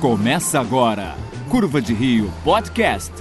Começa agora, Curva de Rio Podcast.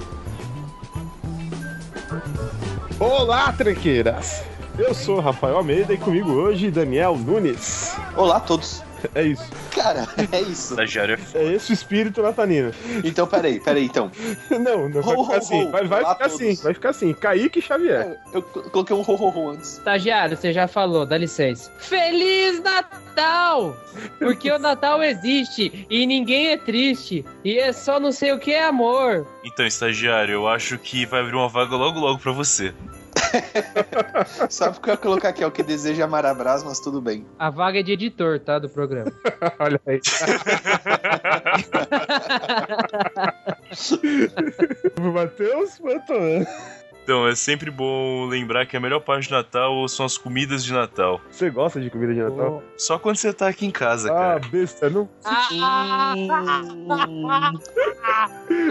Olá, tranqueiras! Eu sou Rafael Almeida e comigo hoje Daniel Nunes. Olá a todos. É isso. Cara, é isso. Estagiário é É esse o espírito natalino. Então, peraí, peraí, então. Não, não vai Ho, ficar ho, assim. ho. Vai, vai ficar todos. assim, vai ficar assim. Kaique Xavier. Eu co- coloquei um ho, ho, ho antes. Estagiário, você já falou, dá licença. Feliz Natal! Porque o Natal existe e ninguém é triste. E é só não sei o que é amor. Então, estagiário, eu acho que vai abrir uma vaga logo logo pra você. Sabe o que eu ia colocar aqui? É o que deseja Marabras, mas tudo bem. A vaga é de editor, tá? Do programa. Olha aí. o Matheus Mantoan. Então, é sempre bom lembrar que a melhor parte do Natal são as comidas de Natal. Você gosta de comida de Natal? Só quando você tá aqui em casa, Ah, cara. besta, não. Ah,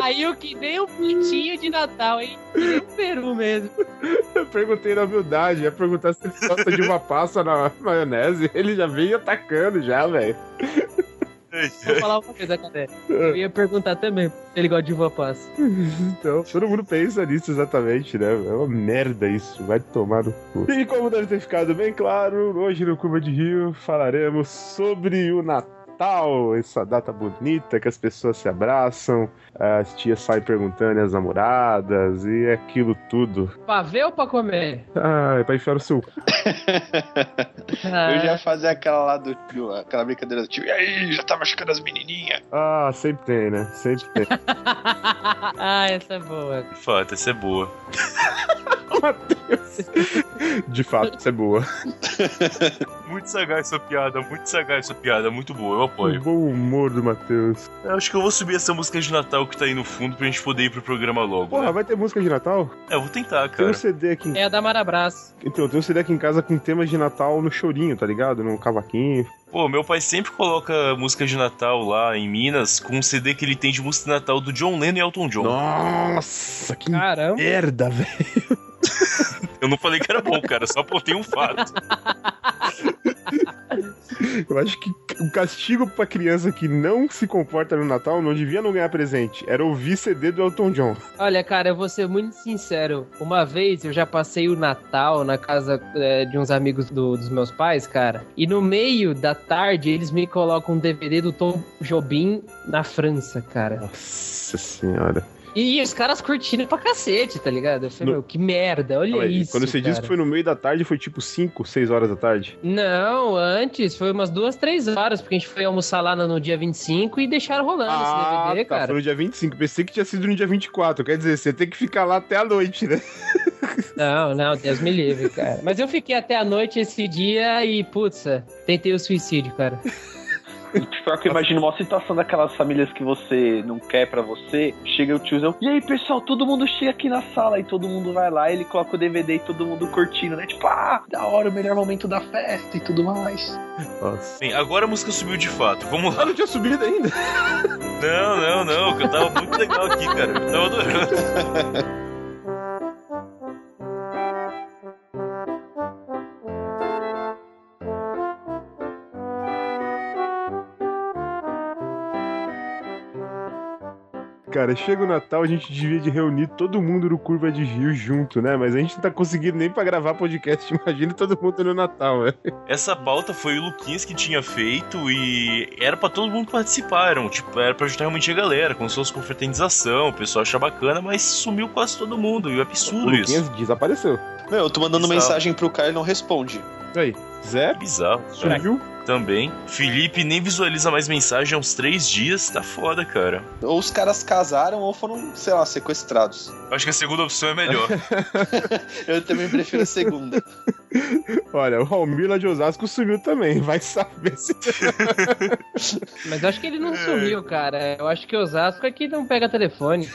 Saiu que nem um pintinho de Natal, hein? Que nem um peru mesmo. Eu perguntei na humildade, ia perguntar se ele gosta de uma passa na maionese. Ele já veio atacando já, velho. Vou falar uma coisa, cara. Eu ia perguntar também se ele gosta de uva passa. Então, todo mundo pensa nisso exatamente, né? É uma merda isso, vai tomar no cu. E como deve ter ficado bem claro, hoje no Curva de Rio falaremos sobre o Natal, essa data bonita que as pessoas se abraçam, as tias saem perguntando às namoradas e aquilo tudo. Pra ver ou pra comer? Ah, é pra enfiar o seu. Ah, Eu já ia fazer aquela lá do tio, aquela brincadeira do tio. E aí, já tá machucando as menininhas? Ah, sempre tem, né? Sempre tem. ah, essa é boa. Fato, essa é boa. De fato, isso é boa. Muito sagaz essa piada, muito sagaz essa piada, muito boa, eu O apoio. bom humor do Matheus. Eu acho que eu vou subir essa música de Natal que tá aí no fundo pra gente poder ir pro programa logo. Porra, né? vai ter música de Natal? É, eu vou tentar, Tem um cara. CD aqui em É a da Marabras. Então, tem um CD aqui em casa com temas de Natal no chorinho, tá ligado? No cavaquinho. Pô, meu pai sempre coloca música de Natal lá em Minas com um CD que ele tem de música de Natal do John Lennon e Elton John. Nossa, que Caramba. merda, velho. Eu não falei que era bom, cara, só apontei um fato. Eu acho que o castigo pra criança que não se comporta no Natal não devia não ganhar presente. Era ouvir CD do Elton John. Olha, cara, eu vou ser muito sincero. Uma vez eu já passei o Natal na casa é, de uns amigos do- dos meus pais, cara. E no meio da tarde eles me colocam um DVD do Tom Jobim na França, cara. Nossa senhora. E os caras curtindo pra cacete, tá ligado? Eu falei, No- meu, que merda, olha Calma aí, isso. Quando você disse cara. que foi no meio da tarde, foi tipo 5, 6 horas da tarde. Não, antes foi umas duas, três horas, porque a gente foi almoçar lá no, no dia 25 e deixaram rolando esse DVD, tá. cara. Foi no dia 25. Pensei que tinha sido no dia 24. Quer dizer, você tem que ficar lá até a noite, né? Não, não, Deus me livre, cara. Mas eu fiquei até a noite esse dia e, putz, tentei o suicídio, cara. Pior que eu imagino uma situação daquelas famílias que você não quer pra você, chega o tiozão, e aí pessoal, todo mundo chega aqui na sala e todo mundo vai lá, ele coloca o DVD e todo mundo curtindo, né? Tipo, ah, da hora, o melhor momento da festa e tudo mais. Nossa. Bem, agora a música subiu de fato. Vamos Ah, lá. não tinha subido ainda. Não, não, não, que eu tava muito legal aqui, cara. Eu tava adorando. Cara, chega o Natal, a gente devia de reunir todo mundo no Curva de Rio junto, né? Mas a gente não tá conseguindo nem pra gravar podcast. Imagina todo mundo no Natal, velho. Essa pauta foi o Luquinhas que tinha feito e era pra todo mundo participar. Era, tipo, era pra ajudar realmente a galera, com suas confraternização, o pessoal achar bacana, mas sumiu quase todo mundo. E é O absurdo isso. Luquinhas desapareceu. Meu, eu tô mandando Bizarro. mensagem pro cara e ele não responde. Aí, Zé bizarro. sumiu. Também. Felipe nem visualiza mais mensagem há uns três dias. Tá foda, cara. Ou os caras casaram ou foram, sei lá, sequestrados. Acho que a segunda opção é melhor. Eu também prefiro a segunda. Olha, o Almir lá de Osasco sumiu também. Vai saber se. Mas eu acho que ele não sumiu, cara. Eu acho que Osasco é que não pega telefone.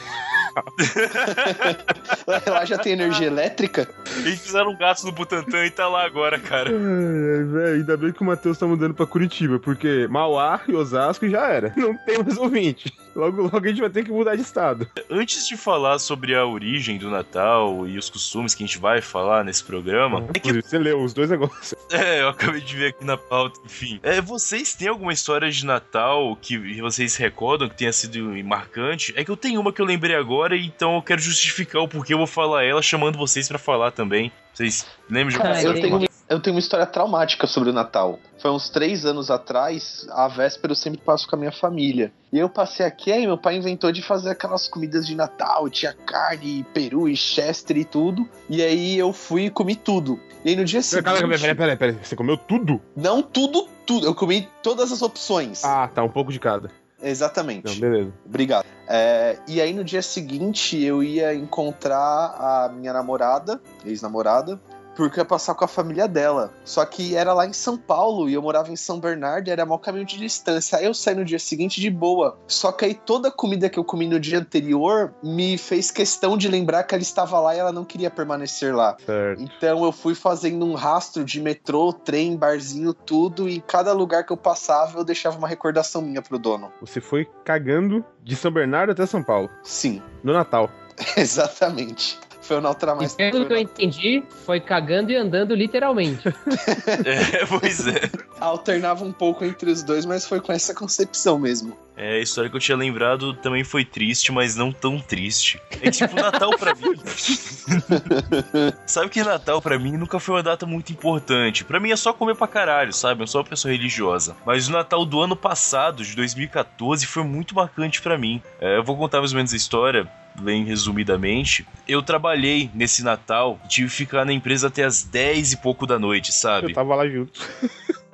Lá já tem energia elétrica? Eles fizeram um gasto no Butantan e tá lá agora, cara. Ai, velho, ainda bem que o Matheus tá mudando pra Curitiba, porque Mauá e Osasco já era. Não tem mais ouvinte. Logo, logo a gente vai ter que mudar de estado. Antes de falar sobre a origem do Natal e os costumes que a gente vai falar nesse programa, é que Inclusive, você leu os dois negócios. É, eu acabei de ver aqui na pauta, enfim. É, vocês têm alguma história de Natal que vocês recordam que tenha sido marcante? É que eu tenho uma que eu lembrei agora, então eu quero justificar o porquê eu vou falar ela, chamando vocês pra falar também. Vocês lembram de alguma eu, tem- tenho, eu tenho uma história traumática sobre o Natal. Foi uns três anos atrás, a véspera eu sempre passo com a minha família. E eu passei aqui, aí meu pai inventou de fazer aquelas comidas de Natal, tinha carne, peru e chester e tudo. E aí eu fui e comi tudo. E aí no dia seguinte... Calma, peraí, peraí, peraí. Você comeu tudo? Não tudo, tudo. Eu comi todas as opções. Ah, tá, um pouco de cada. Exatamente. Não, beleza. Obrigado. É, e aí no dia seguinte eu ia encontrar a minha namorada, ex-namorada, porque eu ia passar com a família dela. Só que era lá em São Paulo e eu morava em São Bernardo e era mau caminho de distância. Aí eu saí no dia seguinte de boa. Só que aí toda a comida que eu comi no dia anterior me fez questão de lembrar que ela estava lá e ela não queria permanecer lá. Certo. Então eu fui fazendo um rastro de metrô, trem, barzinho, tudo, e em cada lugar que eu passava eu deixava uma recordação minha pro dono. Você foi cagando de São Bernardo até São Paulo, Sim, no Natal. exatamente. Foi o Nautra E mais. pelo que eu entendi, foi cagando e andando literalmente. É, pois é. Alternava um pouco entre os dois, mas foi com essa concepção mesmo. É, a história que eu tinha lembrado também foi triste, mas não tão triste. É tipo, Natal pra mim. sabe que Natal pra mim nunca foi uma data muito importante. Pra mim é só comer pra caralho, sabe? Eu sou uma pessoa religiosa. Mas o Natal do ano passado, de 2014, foi muito marcante pra mim. É, eu vou contar mais ou menos a história. Bem resumidamente, eu trabalhei nesse Natal, tive que ficar na empresa até as 10 e pouco da noite, sabe? Eu tava lá junto.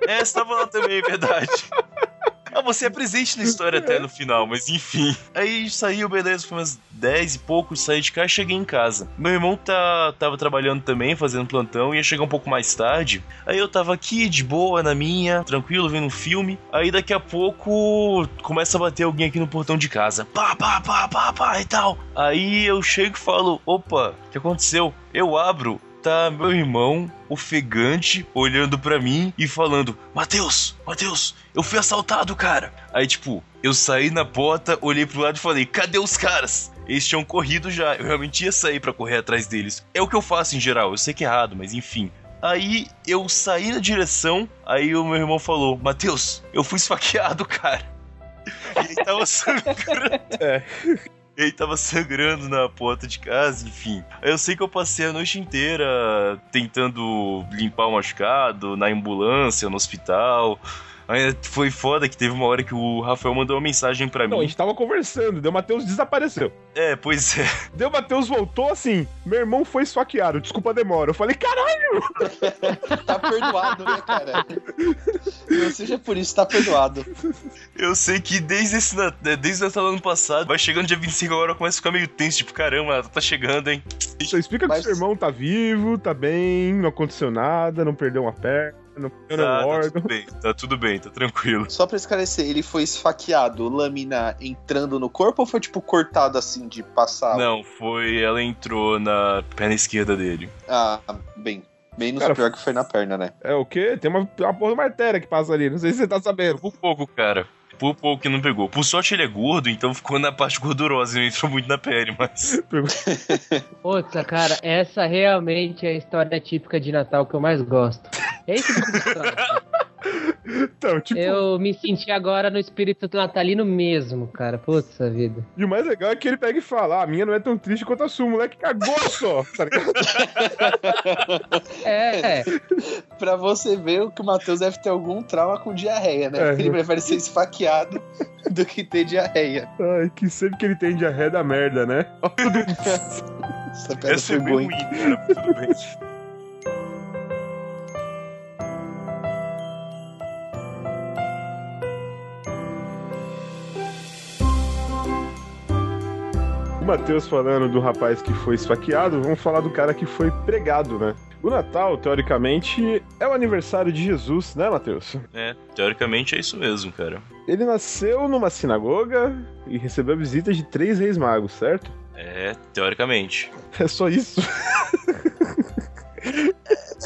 É, você tava lá também, é verdade. Ah, você é presente na história até no final, mas enfim. Aí saiu, beleza, foi umas 10 e pouco, saí de cá e cheguei em casa. Meu irmão tá, tava trabalhando também, fazendo plantão, ia chegar um pouco mais tarde. Aí eu tava aqui, de boa, na minha, tranquilo, vendo um filme. Aí daqui a pouco começa a bater alguém aqui no portão de casa. Pá, pá, pá, pá, pá e tal. Aí eu chego e falo: opa, o que aconteceu? Eu abro, tá meu irmão ofegante olhando pra mim e falando: Mateus, Mateus, eu fui assaltado, cara. Aí, tipo, eu saí na porta, olhei pro lado e falei: Cadê os caras? Eles tinham corrido já, eu realmente ia sair pra correr atrás deles. É o que eu faço em geral, eu sei que é errado, mas enfim. Aí eu saí na direção, aí o meu irmão falou: Mateus, eu fui esfaqueado, cara. E ele tava sangrando. É. Ele tava sangrando na porta de casa, enfim. Eu sei que eu passei a noite inteira tentando limpar o machucado, na ambulância, no hospital. Aí foi foda que teve uma hora que o Rafael mandou uma mensagem pra Não, a mim. gente tava conversando, deu Matheus desapareceu. É, pois é. Deu Matheus voltou assim, meu irmão foi esfaqueado, desculpa a demora. Eu falei, caralho! Tá perdoado, né, cara? Não seja por isso, tá perdoado. Eu sei que desde esse é, desde o Natal ano passado, vai chegando dia 25 agora, eu começo a ficar meio tenso, tipo, caramba, tá chegando, hein? Então explica Mas- que seu irmão tá vivo, tá bem, não aconteceu nada, não perdeu uma perna, perdeu Tá, tá tudo bem, tá tudo bem, tá tranquilo. Só pra esclarecer, ele foi esfaqueado, lâmina entrando no corpo ou foi tipo cortado assim de passar? Não, foi. Ela entrou na perna esquerda dele. Ah, bem. Menos Cara, pior que foi na perna, né? É o quê? Tem uma, uma porra de uma artéria que passa ali, não sei se você tá sabendo. Por pouco, cara. Por pouco que não pegou. Por sorte ele é gordo, então ficou na parte gordurosa e não entrou muito na pele, mas. Puta, cara, essa realmente é a história típica de Natal que eu mais gosto. É esse tipo de história. cara. Então, tipo, Eu me senti agora no espírito natalino mesmo, cara. Putz, vida. e o mais legal é que ele pega e fala: ah, a minha não é tão triste quanto a sua, o moleque cagou só, tá ligado? É, Pra você ver que o Matheus deve ter algum trauma com diarreia, né? É. Ele prefere ser esfaqueado do que ter diarreia. Ai, que sempre que ele tem diarreia da merda, né? Essa Essa é foi bem boa, ruim, cara. Tudo bem. Matheus falando do rapaz que foi esfaqueado, vamos falar do cara que foi pregado, né? O Natal, teoricamente, é o aniversário de Jesus, né, Matheus? É, teoricamente é isso mesmo, cara. Ele nasceu numa sinagoga e recebeu a visita de três reis magos, certo? É, teoricamente. É só isso.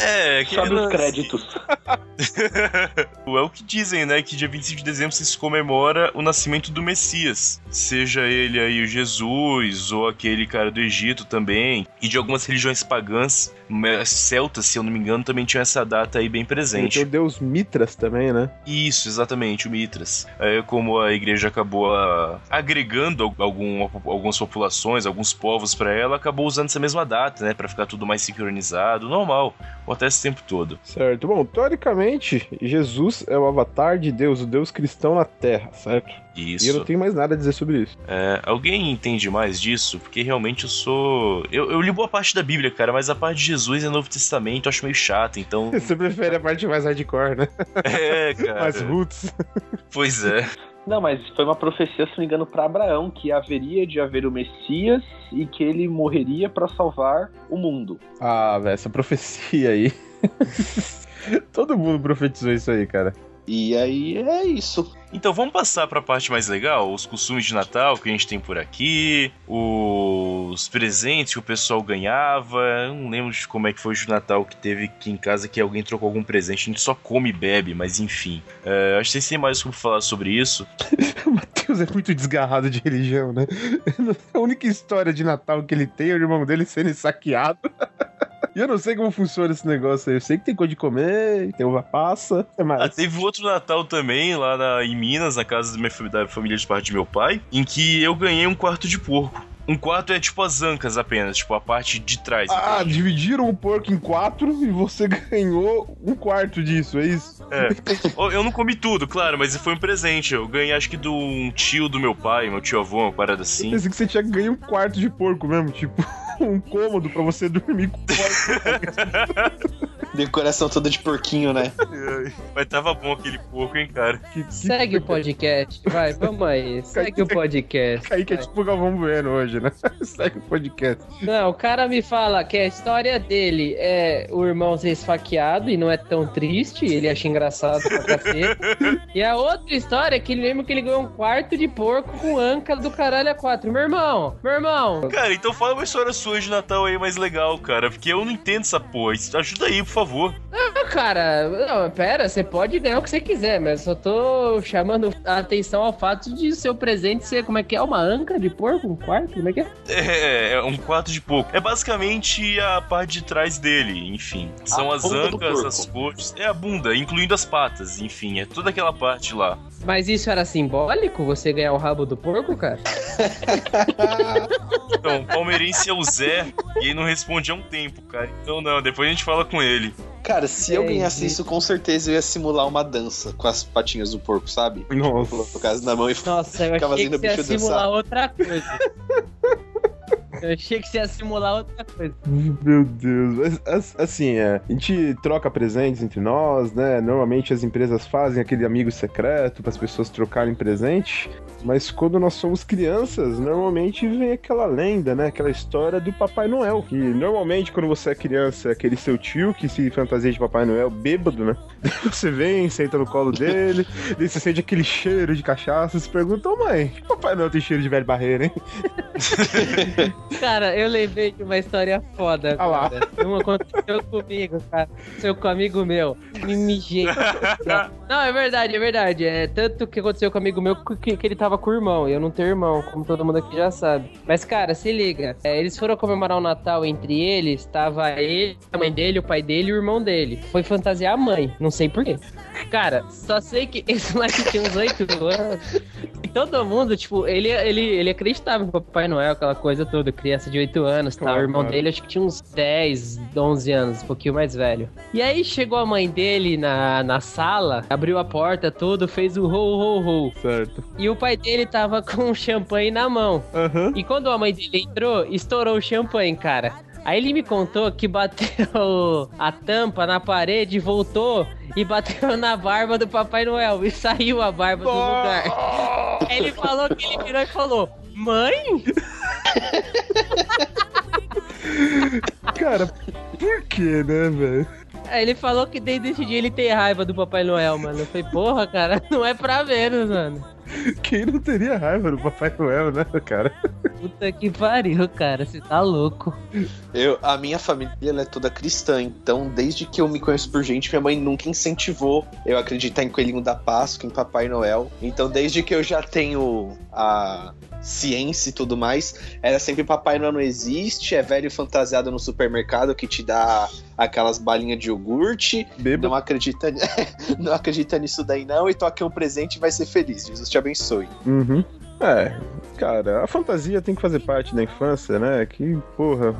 É, que Sobe ele os créditos. é o que dizem, né? Que dia 25 de dezembro se comemora o nascimento do Messias. Seja ele aí o Jesus, ou aquele cara do Egito também. E de algumas religiões pagãs, celtas, se eu não me engano, também tinha essa data aí bem presente. Tem o deus Mitras também, né? Isso, exatamente, o Mitras. É como a igreja acabou a, agregando algum, algumas populações, alguns povos para ela, acabou usando essa mesma data, né? Pra ficar tudo mais sincronizado. Normal, acontece o tempo todo. Certo. Bom, teoricamente, Jesus é o avatar de Deus, o Deus cristão na Terra, certo? Isso. E eu não tenho mais nada a dizer sobre isso. É, alguém entende mais disso? Porque realmente eu sou. Eu, eu li boa parte da Bíblia, cara, mas a parte de Jesus e Novo Testamento eu acho meio chato, então. Você prefere a parte mais hardcore, né? É, cara. mais roots. Pois é. Não, mas foi uma profecia, se não me engano, para Abraão, que haveria de haver o Messias e que ele morreria para salvar o mundo. Ah, velho, essa profecia aí. Todo mundo profetizou isso aí, cara. E aí é isso. Então vamos passar para a parte mais legal, os costumes de Natal que a gente tem por aqui, os presentes que o pessoal ganhava. Eu não lembro de como é que foi o Natal que teve aqui em casa que alguém trocou algum presente. A gente só come e bebe, mas enfim. É, acho que vocês têm mais como falar sobre isso. o Matheus é muito desgarrado de religião, né? A única história de Natal que ele tem é o irmão dele sendo saqueado. E eu não sei como funciona esse negócio aí. Eu sei que tem coisa de comer, tem uva passa. É mais. Ah, teve outro Natal também, lá na, em Minas, na casa da, minha, da família de parte de meu pai, em que eu ganhei um quarto de porco. Um quarto é tipo as ancas apenas, tipo a parte de trás. Ah, entende? dividiram o porco em quatro e você ganhou um quarto disso, é isso? É. eu não comi tudo, claro, mas foi um presente. Eu ganhei acho que do um tio do meu pai, meu tio avô, uma parada assim. Eu pensei que você tinha ganho um quarto de porco mesmo, tipo, um cômodo pra você dormir com o. Decoração toda de porquinho, né? Mas tava bom aquele porco, hein, cara. Que- que- Segue o podcast, vai, vamos aí. Segue o podcast. Kaique é tipo o Galvão Bueno hoje, né? Segue o podcast. Não, o cara me fala que a história dele é o irmão ser esfaqueado e não é tão triste, ele acha engraçado pra cacete. E a outra história é que ele lembra que ele ganhou um quarto de porco com anca do caralho a quatro. Meu irmão, meu irmão, Cara, então fala uma história sua de Natal aí mais legal, cara. Porque eu não entendo essa porra. Ajuda aí, por favor. Ah, cara, não, pera, você pode ganhar o que você quiser, mas eu só tô chamando a atenção ao fato de seu presente ser, como é que é, uma anca de porco, um quarto, como é que é? É, é um quarto de porco. É basicamente a parte de trás dele, enfim. São A as ancas, as coxas. É a bunda, incluindo as patas, enfim. É toda aquela parte lá. Mas isso era simbólico, você ganhar o rabo do porco, cara? Então, o palmeirense é o Zé e ele não responde há um tempo, cara. Então não, depois a gente fala com ele. Cara, se eu Entendi. ganhasse isso, com certeza eu ia simular uma dança com as patinhas do porco, sabe? Nossa. Colocar na mão e Nossa, eu Ficava achei que ia o bicho simular dançar. outra coisa. Eu achei que você ia simular outra coisa. Meu Deus. Mas, as- Assim, é, a gente troca presentes entre nós, né? Normalmente as empresas fazem aquele amigo secreto para as pessoas trocarem presente. Mas quando nós somos crianças, normalmente vem aquela lenda, né? Aquela história do Papai Noel. Que normalmente, quando você é criança, é aquele seu tio que se fantasia de Papai Noel bêbado, né? Você vem, senta no colo dele, daí você sente aquele cheiro de cachaça e se pergunta, ô mãe, que Papai Noel tem cheiro de velho barreiro, hein? Cara, eu lembrei de uma história foda. Ah lá. Cara. Uma aconteceu comigo, cara. Aconteceu com um amigo meu. Me mijei. Não, é verdade, é verdade. É tanto que aconteceu com um amigo meu que, que ele tava com o irmão. E eu não tenho irmão, como todo mundo aqui já sabe. Mas, cara, se liga. É, eles foram comemorar o Natal entre eles. Tava ele, a mãe dele, o pai dele e o irmão dele. Foi fantasiar a mãe. Não sei porquê. Cara, só sei que esse moleque tinha uns 8 anos. E todo mundo, tipo, ele, ele, ele acreditava em Papai Noel, aquela coisa toda, criança de 8 anos, tá? Claro, o irmão claro. dele acho que tinha uns 10, 11 anos, um pouquinho mais velho. E aí chegou a mãe dele na, na sala, abriu a porta, tudo, fez o ho, ho, ho. Certo. E o pai dele tava com um champanhe na mão. Aham. E quando a mãe dele entrou, estourou o champanhe, cara. Aí ele me contou que bateu a tampa na parede, voltou e bateu na barba do Papai Noel e saiu a barba do lugar. Ele falou que ele virou e falou: Mãe? Cara, por que, né, velho? Aí ele falou que desde esse dia ele tem raiva do Papai Noel, mano. Eu falei, porra, cara, não é pra menos, mano. Quem não teria raiva do Papai Noel, né, cara? Puta que pariu, cara. Você tá louco. Eu, a minha família ela é toda cristã, então desde que eu me conheço por gente, minha mãe nunca incentivou eu acreditar em Coelhinho da Páscoa, em Papai Noel. Então desde que eu já tenho a ciência e tudo mais, era sempre Papai Noel não existe, é velho fantasiado no supermercado que te dá aquelas balinhas de iogurte, Beba. não acredita, não acredita nisso daí não, e tô aqui um presente e vai ser feliz. Jesus te abençoe. Uhum. É, cara, a fantasia tem que fazer parte da infância, né? Que, porra.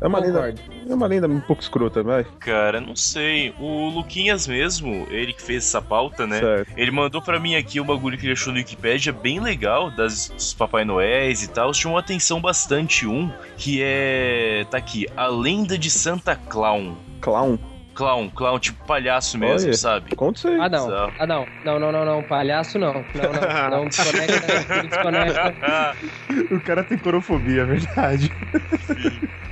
É uma, lenda, é uma lenda um pouco escrota, vai. Cara, não sei. O Luquinhas mesmo, ele que fez essa pauta, né? Certo. Ele mandou pra mim aqui um bagulho que ele achou no Wikipedia bem legal, das, dos Papai Noéis e tal. Chamou atenção bastante um, que é. Tá aqui, A Lenda de Santa Clown. Clown. Clown, clown, tipo palhaço mesmo, Olha. sabe? Conta isso aí. Ah, não. Ah, não. Não, não, não, não. Palhaço, não. Não, não. Não desconecta. desconecta. O cara tem corofobia, é verdade.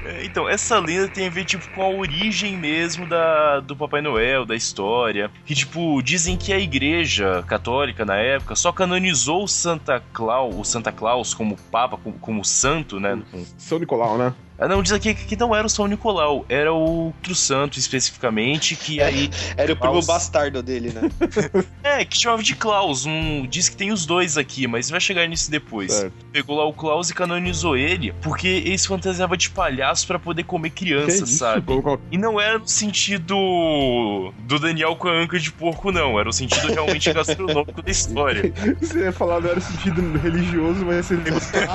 É, Então, essa lenda tem a ver, tipo, com a origem mesmo da, do Papai Noel, da história. Que, tipo, dizem que a igreja católica, na época, só canonizou o Santa Claus, o Santa Claus como papa, como, como santo, né? São Nicolau, né? Ah, não, diz aqui que não era o São Nicolau, era o outro santo, especificamente, que aí... Era o primo Klaus. bastardo dele, né? É, que chamava de Klaus. Um, diz que tem os dois aqui, mas vai chegar nisso depois. Certo. Pegou lá o Klaus e canonizou ele, porque ele se fantasiava de palhaço pra poder comer Que criança, isso, sabe? pô, E não era no sentido do Daniel com a anca de porco, não. Era o sentido realmente gastronômico da história. Você ia falar, não era sentido religioso, mas? Você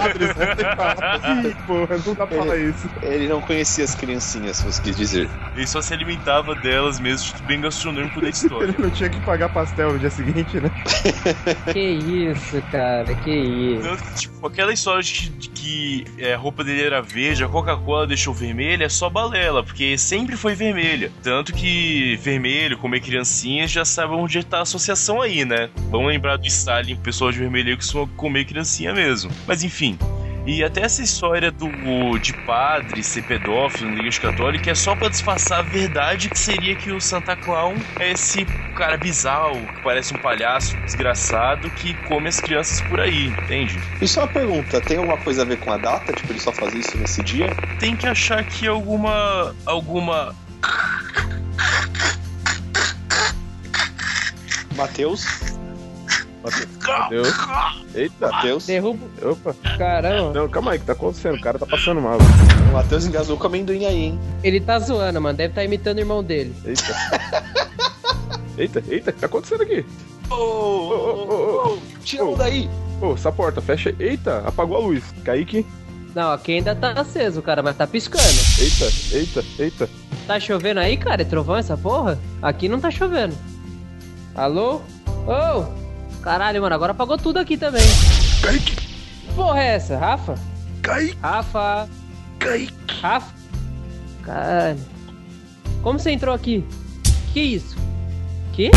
fala, Ih, porra, não dá pra falar isso. Ele não conhecia as criancinhas, se você quis dizer. Ele só se alimentava delas mesmo, tipo, bem gastronômico da história. Ele não tinha que pagar pastel no dia seguinte, né? Que isso, cara. Que isso. Tanto que, tipo, aquela história de que, de que, é, a roupa dele era verde, a Coca-Cola deixou vermelha, é só balela, porque sempre foi vermelha. Tanto que vermelho, comer criancinhas, já sabe onde tá a associação aí, né? Vamos lembrar do Stalin, pessoal de vermelho que costuma comer criancinha mesmo. Mas enfim. E até essa história do de padre ser pedófilo na igreja católica é só pra disfarçar a verdade que seria que o Santa Clown é esse cara bizarro, que parece um palhaço desgraçado que come as crianças por aí, entende? E só uma pergunta, tem alguma coisa a ver com a data? Tipo, ele só fazia isso nesse dia? tem que achar que alguma. alguma. Mateus? Deus. Eita. Mateus? Derruba. Opa. Caramba. Não, calma aí, o que tá acontecendo? O cara tá passando mal. O Mateus engasou com amendoim aí, hein? Ele tá zoando, mano. Deve tá imitando o irmão dele. Eita. Eita, eita, o que tá acontecendo aqui? Ô, Ô, ô, ô, ô. tira um daí! Ô, essa porta, fecha. Eita, apagou a luz. Kaique. Não, aqui ainda tá aceso, cara, mas tá piscando. Eita, eita, eita. Tá chovendo aí, cara? É trovão essa porra? Aqui não tá chovendo. Alô? Ô! Caralho, mano, agora apagou tudo aqui também. Kaique, Que porra é essa, Rafa? Kaique, Rafa? Kaique. Rafa? Caralho. Como você entrou aqui? Que isso? Que?